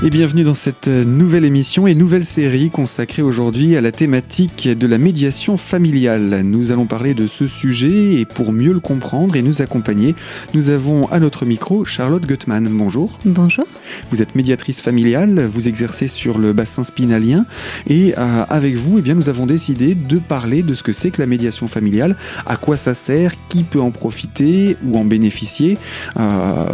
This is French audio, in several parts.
Et bienvenue dans cette nouvelle émission et nouvelle série consacrée aujourd'hui à la thématique de la médiation familiale. Nous allons parler de ce sujet et pour mieux le comprendre et nous accompagner, nous avons à notre micro Charlotte Gutmann. Bonjour. Bonjour. Vous êtes médiatrice familiale, vous exercez sur le bassin spinalien et euh, avec vous, eh bien, nous avons décidé de parler de ce que c'est que la médiation familiale, à quoi ça sert, qui peut en profiter ou en bénéficier. Euh,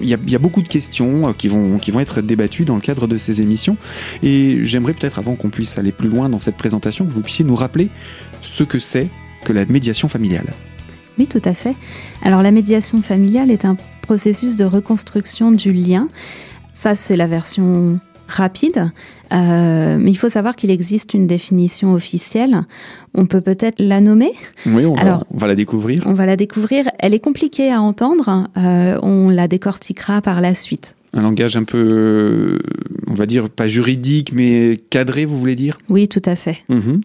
Il y, a, y, a beaucoup de questions euh, qui vont, qui vont être débattues dans le cadre de ces émissions. Et j'aimerais peut-être, avant qu'on puisse aller plus loin dans cette présentation, que vous puissiez nous rappeler ce que c'est que la médiation familiale. Oui, tout à fait. Alors la médiation familiale est un processus de reconstruction du lien. Ça, c'est la version rapide, euh, mais il faut savoir qu'il existe une définition officielle. On peut peut-être la nommer. Oui, on, Alors, va, on va la découvrir. On va la découvrir. Elle est compliquée à entendre. Euh, on la décortiquera par la suite un langage un peu, on va dire, pas juridique, mais cadré, vous voulez dire? Oui, tout à fait. Mmh.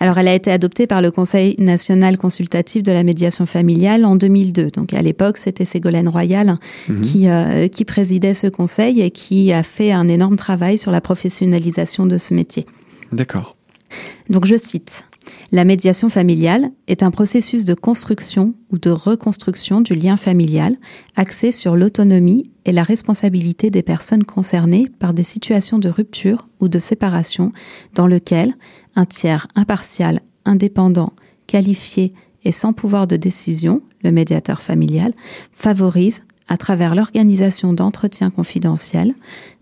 Alors, elle a été adoptée par le Conseil national consultatif de la médiation familiale en 2002. Donc, à l'époque, c'était Ségolène Royal mmh. qui, euh, qui présidait ce conseil et qui a fait un énorme travail sur la professionnalisation de ce métier. D'accord. Donc, je cite. La médiation familiale est un processus de construction ou de reconstruction du lien familial axé sur l'autonomie et la responsabilité des personnes concernées par des situations de rupture ou de séparation dans lequel un tiers impartial, indépendant, qualifié et sans pouvoir de décision, le médiateur familial, favorise, à travers l'organisation d'entretiens confidentiels,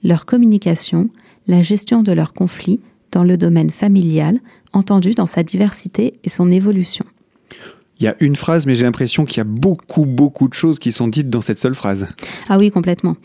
leur communication, la gestion de leurs conflits dans le domaine familial, entendu dans sa diversité et son évolution. Il y a une phrase, mais j'ai l'impression qu'il y a beaucoup, beaucoup de choses qui sont dites dans cette seule phrase. Ah oui, complètement.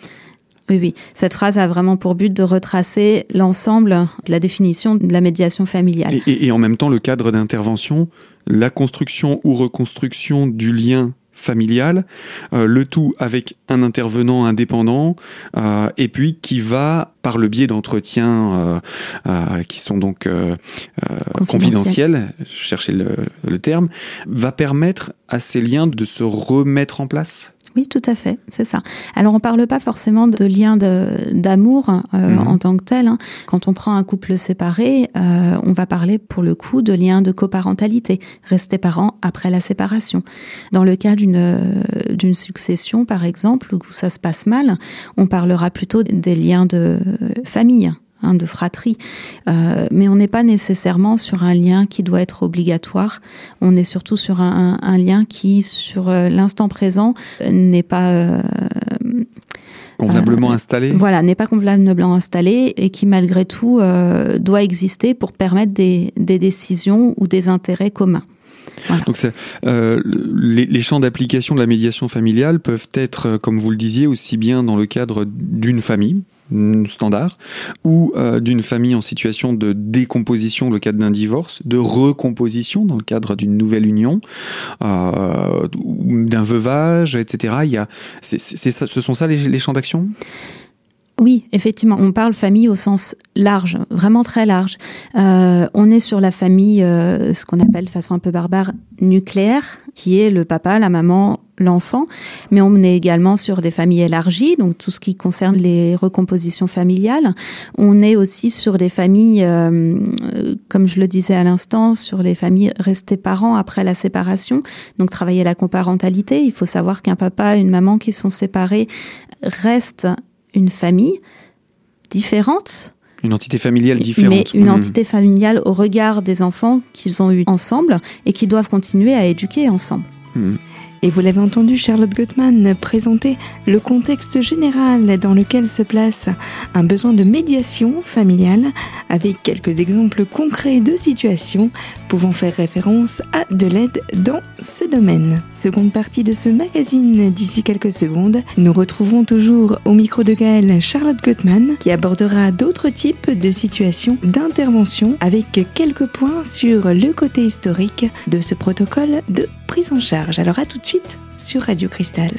Oui, oui. Cette phrase a vraiment pour but de retracer l'ensemble de la définition de la médiation familiale. Et, et, et en même temps, le cadre d'intervention, la construction ou reconstruction du lien familial, euh, le tout avec un intervenant indépendant, euh, et puis qui va, par le biais d'entretiens euh, qui sont donc confidentiels, je cherchais le, le terme, va permettre à ces liens de se remettre en place oui, tout à fait, c'est ça. Alors on parle pas forcément de lien d'amour euh, mmh. en tant que tel. Hein. Quand on prend un couple séparé, euh, on va parler pour le coup de lien de coparentalité, rester parents après la séparation. Dans le cas d'une d'une succession, par exemple, où ça se passe mal, on parlera plutôt des liens de famille. Hein, de fratrie. Euh, mais on n'est pas nécessairement sur un lien qui doit être obligatoire. On est surtout sur un, un, un lien qui, sur euh, l'instant présent, n'est pas euh, convenablement installé. Voilà, n'est pas convenablement installé et qui malgré tout euh, doit exister pour permettre des, des, décisions ou des intérêts communs. Voilà. Donc euh, les, les, champs d'application de la médiation familiale peuvent être, comme vous le disiez, aussi bien dans le cadre d'une famille, standard, ou euh, d'une famille en situation de décomposition dans le cadre d'un divorce, de recomposition dans le cadre d'une nouvelle union, euh, d'un veuvage, etc. Il y a, ce sont ça les champs d'action? Oui, effectivement, on parle famille au sens large, vraiment très large. Euh, on est sur la famille, euh, ce qu'on appelle de façon un peu barbare, nucléaire, qui est le papa, la maman, l'enfant, mais on est également sur des familles élargies, donc tout ce qui concerne les recompositions familiales. On est aussi sur des familles, euh, comme je le disais à l'instant, sur les familles restées parents après la séparation, donc travailler la coparentalité. Il faut savoir qu'un papa et une maman qui sont séparés restent une famille différente. Une entité familiale différente. Mais une mmh. entité familiale au regard des enfants qu'ils ont eus ensemble et qui doivent continuer à éduquer ensemble. Mmh. Et vous l'avez entendu Charlotte Gottman présenter le contexte général dans lequel se place un besoin de médiation familiale avec quelques exemples concrets de situations pouvant faire référence à de l'aide dans ce domaine. Seconde partie de ce magazine d'ici quelques secondes. Nous retrouvons toujours au micro de Gaëlle Charlotte Gottman qui abordera d'autres types de situations d'intervention avec quelques points sur le côté historique de ce protocole de prise en charge. Alors à tout de suite sur Radio Cristal.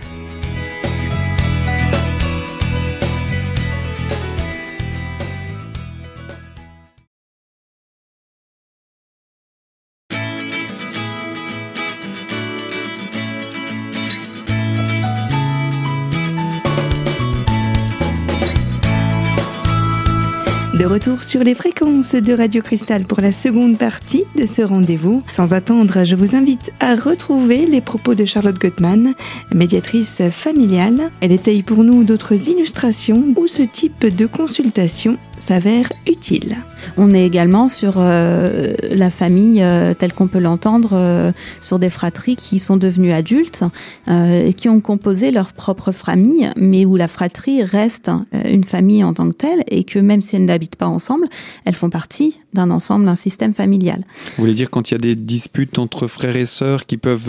De retour sur les fréquences de Radio Cristal pour la seconde partie de ce rendez-vous. Sans attendre, je vous invite à retrouver les propos de Charlotte Gottman, médiatrice familiale. Elle étaye pour nous d'autres illustrations où ce type de consultation s'avère utile. On est également sur euh, la famille euh, telle qu'on peut l'entendre euh, sur des fratries qui sont devenues adultes et qui ont composé leur propre famille, mais où la fratrie reste une famille en tant que telle et que même si elles n'habitent pas ensemble, elles font partie d'un ensemble, d'un système familial. Vous voulez dire quand il y a des disputes entre frères et sœurs qui peuvent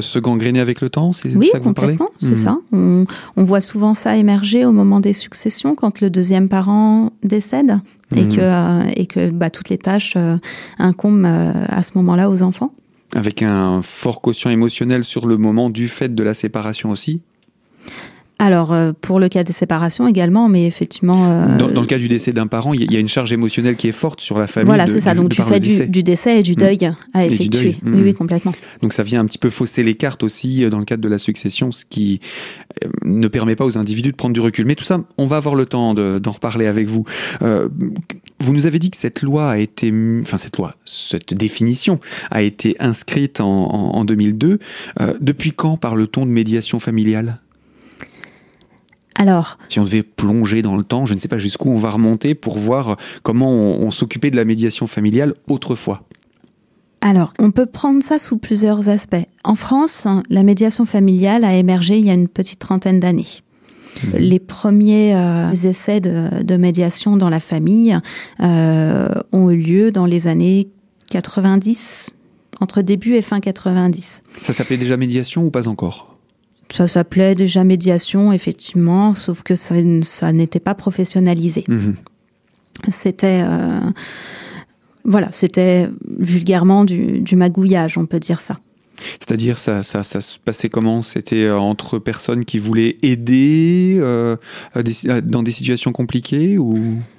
se gangréner avec le temps C'est oui, ça que vous parlez? c'est hmm. ça. On, on voit souvent ça émerger au moment des successions quand le deuxième parent décède et mhm. que, euh, et que bah, toutes les tâches euh, incombent euh, à ce moment-là aux enfants. Avec un fort quotient émotionnel sur le moment du fait de la séparation aussi? Alors, euh, pour le cas des séparations également, mais effectivement... Euh, dans, le cas du décès d'un parent, il y, a une charge émotionnelle qui est forte sur la famille. Voilà, c'est ça. Donc, tu fais du, décès et du mmh. deuil à effectuer. Oui, oui, mmh. complètement. Donc, ça vient un petit peu fausser les cartes aussi euh, dans le cadre de la succession, ce qui ne permet pas aux individus de prendre du recul. Mais tout ça, on va avoir le temps d'en reparler avec vous. vous nous avez dit que cette loi a été... Enfin, cette loi, cette définition a été inscrite en, en 2002. depuis quand parle-t-on de médiation familiale? Alors, si on devait plonger dans le temps, je ne sais pas jusqu'où on va remonter pour voir comment on, s'occupait de la médiation familiale autrefois. Alors, on peut prendre ça sous plusieurs aspects. En France, la médiation familiale a émergé il y a une petite trentaine d'années. Mmh. Les premiers euh, essais de, médiation dans la famille euh, ont eu lieu dans les années 90, entre début et fin 90. Ça s'appelait déjà médiation ou pas encore? Ça s'appelait déjà médiation, effectivement, sauf que ça, ça n'était pas professionnalisé. Mhm. C'était, euh, voilà, c'était vulgairement du, du magouillage, on peut dire ça. C'est-à-dire, ça, ça, ça, se passait comment? C'était euh, entre personnes qui voulaient aider euh, dans des situations compliquées ou?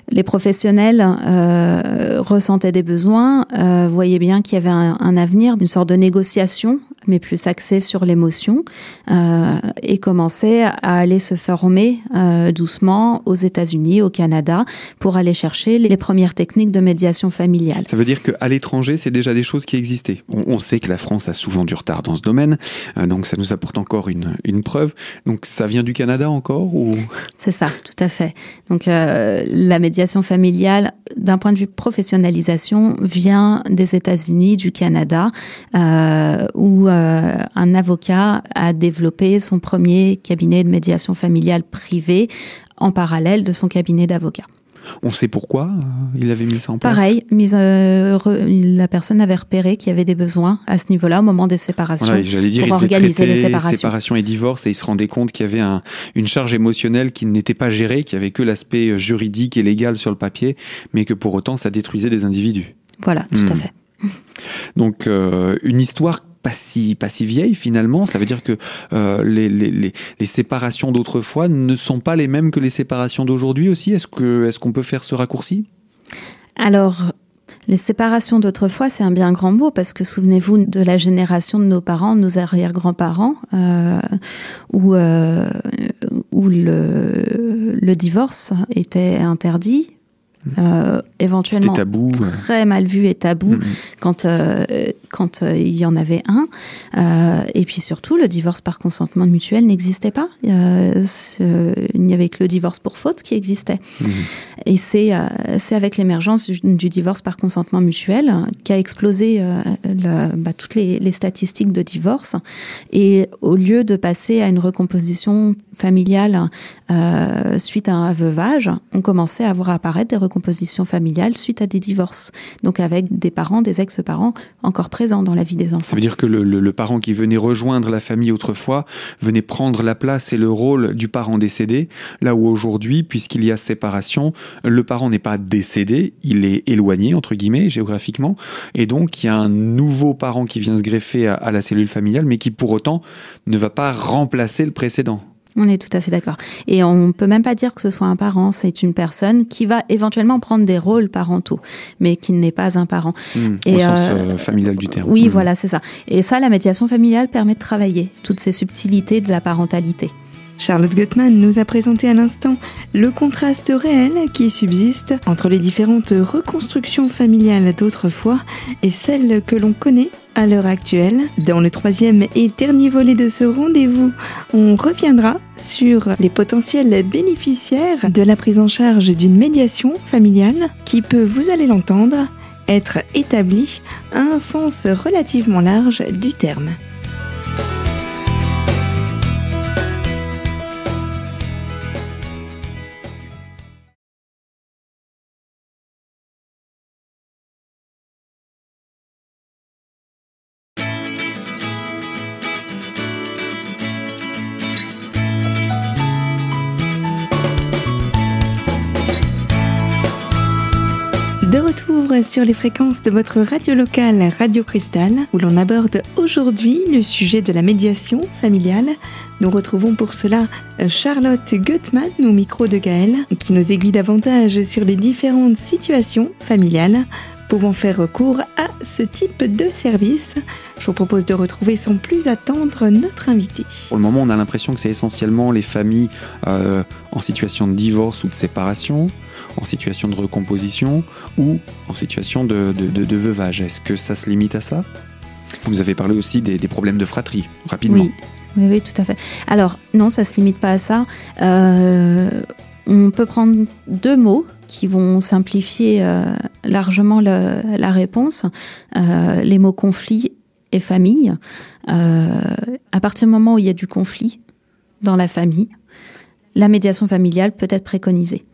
Les professionnels euh, ressentaient des besoins, euh, voyaient bien qu'il y avait un, un avenir d'une sorte de négociation, mais plus axée sur l'émotion, euh, et commençaient à aller se former euh, doucement aux États-Unis, au Canada, pour aller chercher les premières techniques de médiation familiale. Ça veut dire qu'à l'étranger, c'est déjà des choses qui existaient. On, on, sait que la France a souvent du retard dans ce domaine, euh, donc ça nous apporte encore une, une preuve. Donc ça vient du Canada encore ou? C'est ça, tout à fait. Donc euh, la médiation familiale, d'un point de vue professionnalisation, vient des États-Unis, du Canada, euh, où euh, un avocat a développé son premier cabinet de médiation familiale privé en parallèle de son cabinet d'avocat. On sait pourquoi euh, il avait mis ça en place Pareil, mise, euh, la personne avait repéré qu'il y avait des besoins à ce niveau-là au moment des séparations pour organiser les séparations. Séparation et divorce et il se rendait compte qu'il y avait un, une charge émotionnelle qui n'était pas gérée, qu'il n'y avait que l'aspect euh, juridique et légal sur le papier, mais que pour autant ça détruisait des individus. Voilà, tout à hmm. fait. Donc une histoire pas si, pas si vieille finalement. Ça veut dire que euh, les, les, les, séparations d'autrefois ne sont pas les mêmes que les séparations d'aujourd'hui aussi? Est-ce qu'on peut faire ce raccourci? Alors. Les séparations d'autrefois, c'est un bien grand mot parce que souvenez-vous de la génération de nos parents, nos arrière-grands-parents, euh, où, euh, où le, le divorce était interdit, euh, éventuellement tabou, très mal vu et tabou quand euh, quand euh, il y en avait un. Euh, et puis surtout le divorce par consentement mutuel n'existait pas. Il n'y avait que le divorce pour faute qui existait. Mm-hmm. et c'est c'est avec l'émergence du, du, divorce par consentement mutuel qu'a explosé le, bah, toutes les, les statistiques de divorce. Et au lieu de passer à une recomposition familiale suite à un veuvage on commençait à voir apparaître des composition familiale suite à des divorces. Donc avec des parents, des ex-parents encore présents dans la vie des enfants. Ça veut dire que le, le, parent qui venait rejoindre la famille autrefois venait prendre la place et le rôle du parent décédé, là où aujourd'hui, puisqu'il y a séparation, le parent n'est pas décédé, il est éloigné, entre guillemets, géographiquement, et donc il y a un nouveau parent qui vient se greffer à, à la cellule familiale, mais qui pour autant ne va pas remplacer le précédent. On est tout à fait d'accord. Et on peut même pas dire que ce soit un parent, c'est une personne qui va éventuellement prendre des rôles parentaux, mais qui n'est pas un parent. Mmh, et au sens euh, euh, familial du terme. Oui, mmh. voilà, c'est ça. Et ça, la médiation familiale permet de travailler toutes ces subtilités de la parentalité. Charlotte Gutmann nous a présenté à l'instant le contraste réel qui subsiste entre les différentes reconstructions familiales d'autrefois et celles que l'on connaît à l'heure actuelle. Dans le troisième et dernier volet de ce rendez-vous, on reviendra sur les potentiels bénéficiaires de la prise en charge d'une médiation familiale qui peut, vous allez l'entendre, être établie à un sens relativement large du terme. Retour sur les fréquences de votre radio locale Radio Cristal, où l'on aborde aujourd'hui le sujet de la médiation familiale. Nous retrouvons pour cela Charlotte Gutmann au micro de Gaël, qui nous aiguille davantage sur les différentes situations familiales pouvant faire recours ce type de service. Je vous propose de retrouver sans plus attendre notre invité. Pour le moment, on a l'impression que c'est essentiellement les familles euh, en situation de divorce ou de séparation, en situation de recomposition ou en situation de, de, de, de veuvage. Est-ce que ça se limite à ça? Vous nous avez parlé aussi des, des, problèmes de fratrie, rapidement. Oui. Oui, oui, tout à fait. Alors, non, ça se limite pas à ça. Euh, on peut prendre deux mots qui vont simplifier euh, largement la réponse. Euh, les mots conflit et famille. Euh, à partir du moment où il y a du conflit dans la famille, la médiation familiale peut être préconisée.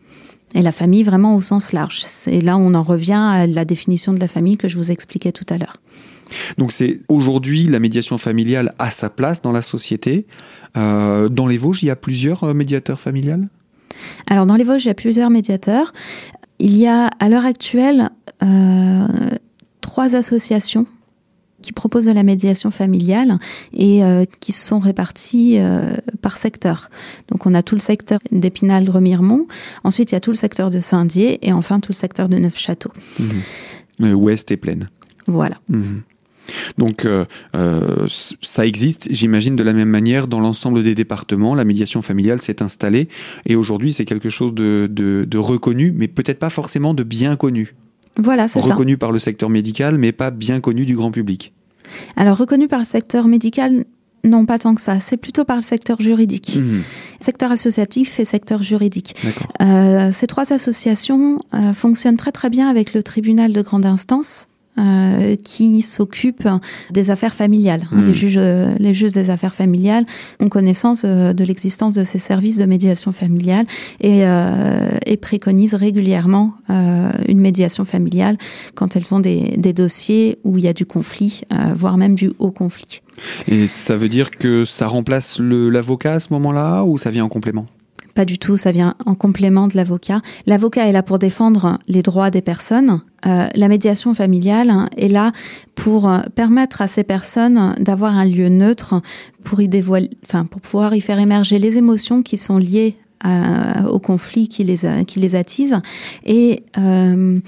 Et la famille vraiment au sens large. C'est là on en revient à la définition de la famille que je vous expliquais tout à l'heure. Donc c'est aujourd'hui la médiation familiale a sa place dans la société. Dans les Vosges, il y a plusieurs médiateurs familiales? Alors dans les Vosges, il y a plusieurs médiateurs. Il y a à l'heure actuelle euh, trois associations qui proposent de la médiation familiale et euh, qui sont réparties euh, par secteur. Donc on a tout le secteur d'Épinal-Remiremont, ensuite il y a tout le secteur de Saint-Dié et enfin tout le secteur de Neufchâteau. Mmh. Ouest et Plaine. Voilà. Mmh. Donc euh, euh, ça existe, j'imagine, de la même manière dans l'ensemble des départements. La médiation familiale s'est installée et aujourd'hui c'est quelque chose de, de, de reconnu, mais peut-être pas forcément de bien connu. Voilà, c'est ça. Reconnu par le secteur médical, mais pas bien connu du grand public. Alors reconnu par le secteur médical, non, pas tant que ça. C'est plutôt par le secteur juridique. Mmh. Secteur associatif et secteur juridique. Euh, ces trois associations euh, fonctionnent très très bien avec le tribunal de grande instance. Euh, qui s'occupe des affaires familiales. Mmh. Les, juges, euh, les juges des affaires familiales ont connaissance euh, de l'existence de ces services de médiation familiale et, euh, et préconisent régulièrement euh, une médiation familiale quand elles ont des, des dossiers où il y a du conflit, voire même du haut conflit. Et ça veut dire que ça remplace l'avocat à ce moment-là ou ça vient en complément? Pas du tout, ça vient en complément de l'avocat. L'avocat est là pour défendre les droits des personnes. Euh, la médiation familiale est là pour euh, permettre à ces personnes d'avoir un lieu neutre pour y dévoiler, enfin pour pouvoir y faire émerger les émotions qui sont liées à, au conflit qui les qui les attise et euh,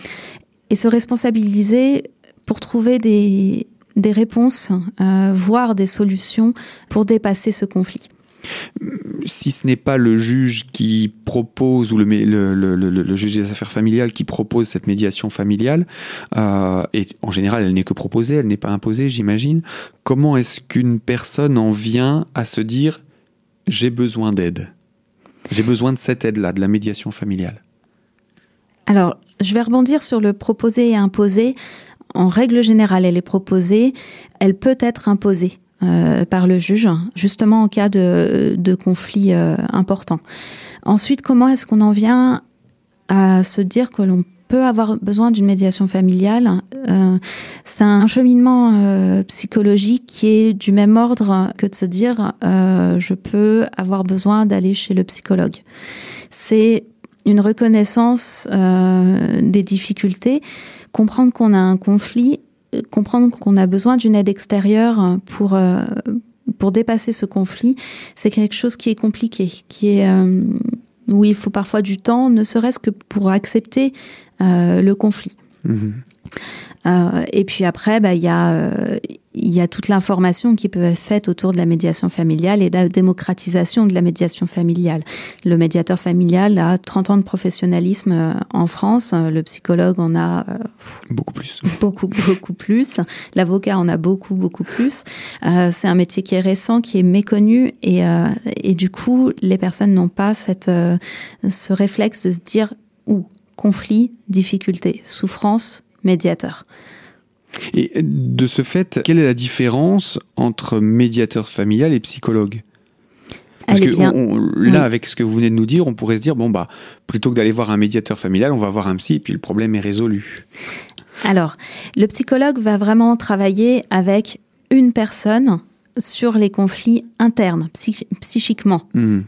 se responsabiliser pour trouver des des réponses, euh, voire des solutions pour dépasser ce conflit si ce n'est pas le juge qui propose ou le, juge des affaires familiales qui propose cette médiation familiale, euh, et en général elle n'est que proposée, elle n'est pas imposée, j'imagine, comment est-ce qu'une personne en vient à se dire j'ai besoin d'aide? J'ai besoin de cette aide-là, de la médiation familiale Alors, je vais rebondir sur le proposer et imposer. En règle générale, elle est proposée, elle peut être imposée. Euh, par le juge, justement en cas de, conflit euh, important. Ensuite, comment est-ce qu'on en vient à se dire que l'on peut avoir besoin d'une médiation familiale euh, C'est un cheminement psychologique qui est du même ordre que de se dire je peux avoir besoin d'aller chez le psychologue. C'est une reconnaissance des difficultés, comprendre qu'on a un conflit comprendre qu'on a besoin d'une aide extérieure pour euh, pour dépasser ce conflit, c'est quelque chose qui est compliqué, qui est euh, où il faut parfois du temps, ne serait-ce que pour accepter euh, le conflit. Mmh. Euh, et puis après, bah il y a il y a toute l'information qui peut être faite autour de la médiation familiale et de la démocratisation de la médiation familiale. Le médiateur familial a 30 ans de professionnalisme euh, en France, le psychologue en a euh, beaucoup plus. Beaucoup, beaucoup plus. L'avocat en a beaucoup, beaucoup plus. Euh, c'est un métier qui est récent, qui est méconnu et, euh, et du coup, les personnes n'ont pas cette, ce réflexe de se dire ou conflit, difficulté, souffrance, médiateur. Et de ce fait, quelle est la différence entre médiateur familial et psychologue? Parce Elle que bien. on- on- là, avec ce que vous venez de nous dire, on pourrait se dire bon bah plutôt que d'aller voir un médiateur familial, on va voir un psy, puis le problème est résolu. Alors, le psychologue va vraiment travailler avec une personne sur les conflits internes, psych- psychiquement. Mhm.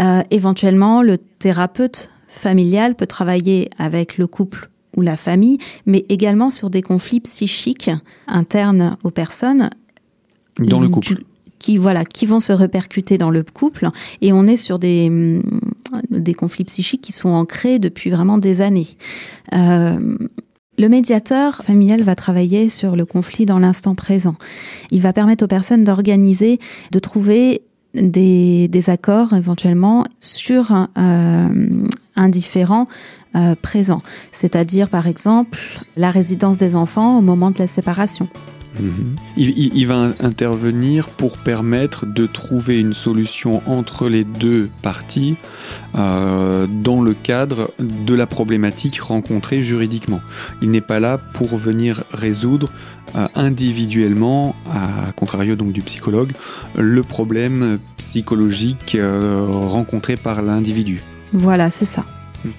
Euh, éventuellement, le thérapeute familial peut travailler avec le couple ou la famille, mais également sur des conflits psychiques internes aux personnes. Dans le Du- couple. Qui, voilà, qui vont se répercuter dans le couple. Et on est sur des, hum, des conflits psychiques qui sont ancrés depuis vraiment des années. Euh, le médiateur familial va travailler sur le conflit dans l'instant présent. Il va permettre aux personnes d'organiser, de trouver des, des accords éventuellement sur un, euh, un différent euh, présent. C'est-à-dire, par exemple, la résidence des enfants au moment de la séparation. Mhm. Il, va intervenir pour permettre de trouver une solution entre les deux parties euh, dans le cadre de la problématique rencontrée juridiquement. Il n'est pas là pour venir résoudre euh, individuellement, à contrario donc du psychologue, le problème psychologique euh, rencontré par l'individu. Voilà, c'est ça.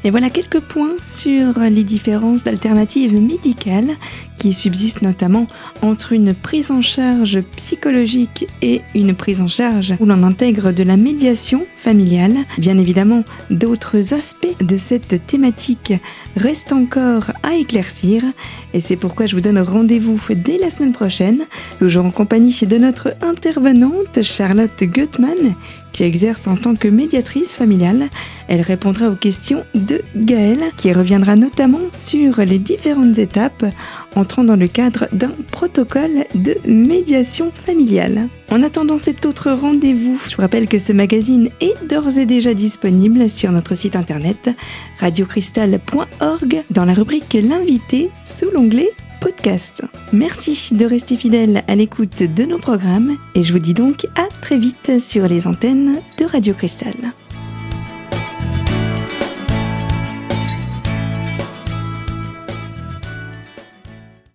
Et voilà quelques points sur les différences d'alternatives médicales qui subsistent notamment entre une prise en charge psychologique et une prise en charge où l'on intègre de la médiation familiale. Bien évidemment, d'autres aspects de cette thématique restent encore à éclaircir et c'est pourquoi je vous donne rendez-vous dès la semaine prochaine, toujours en compagnie de notre intervenante Charlotte Goetman qui exerce en tant que médiatrice familiale. Elle répondra aux questions de Gaël, qui reviendra notamment sur les différentes étapes entrant dans le cadre d'un protocole de médiation familiale. En attendant cet autre rendez-vous, je vous rappelle que ce magazine est d'ores et déjà disponible sur notre site internet radiocristal.org dans la rubrique L'invité sous l'onglet Merci de rester fidèle à l'écoute de nos programmes et je vous dis donc à très vite sur les antennes de Radio Cristal.